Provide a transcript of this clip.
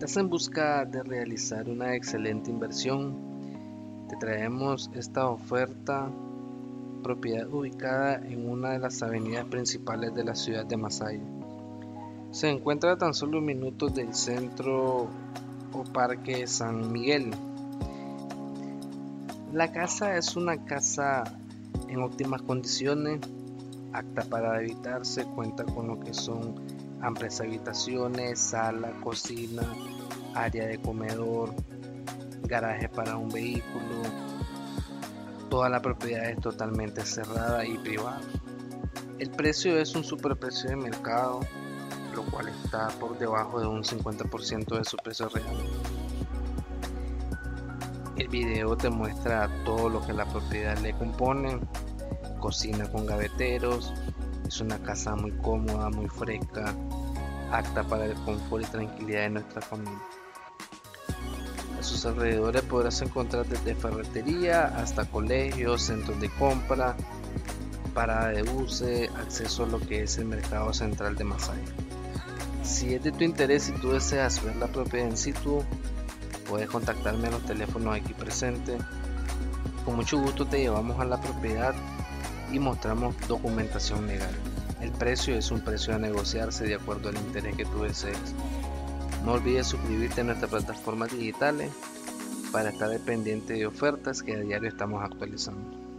estás en busca de realizar una excelente inversión, te traemos esta oferta propiedad ubicada en una de las avenidas principales de la ciudad de Masaya. Se encuentra a tan solo minutos del centro o parque San Miguel. La casa es una casa en óptimas condiciones, apta para habitarse, cuenta con lo que son amplias habitaciones, sala, cocina, área de comedor, garaje para un vehículo. Toda la propiedad es totalmente cerrada y privada. El precio es un superprecio de mercado, lo cual está por debajo de un 50% de su precio real. El video te muestra todo lo que la propiedad le compone, cocina con gaveteros, es una casa muy cómoda, muy fresca, apta para el confort y tranquilidad de nuestra familia. A sus alrededores podrás encontrar desde ferretería hasta colegios, centros de compra, parada de buses, acceso a lo que es el mercado central de Masaya. Si es de tu interés y tú deseas ver la propiedad en situ, puedes contactarme a los teléfonos aquí presentes. Con mucho gusto te llevamos a la propiedad y mostramos documentación legal. El precio es un precio a negociarse de acuerdo al interés que tú desees. No olvides suscribirte a nuestras plataformas digitales para estar pendiente de ofertas que a diario estamos actualizando.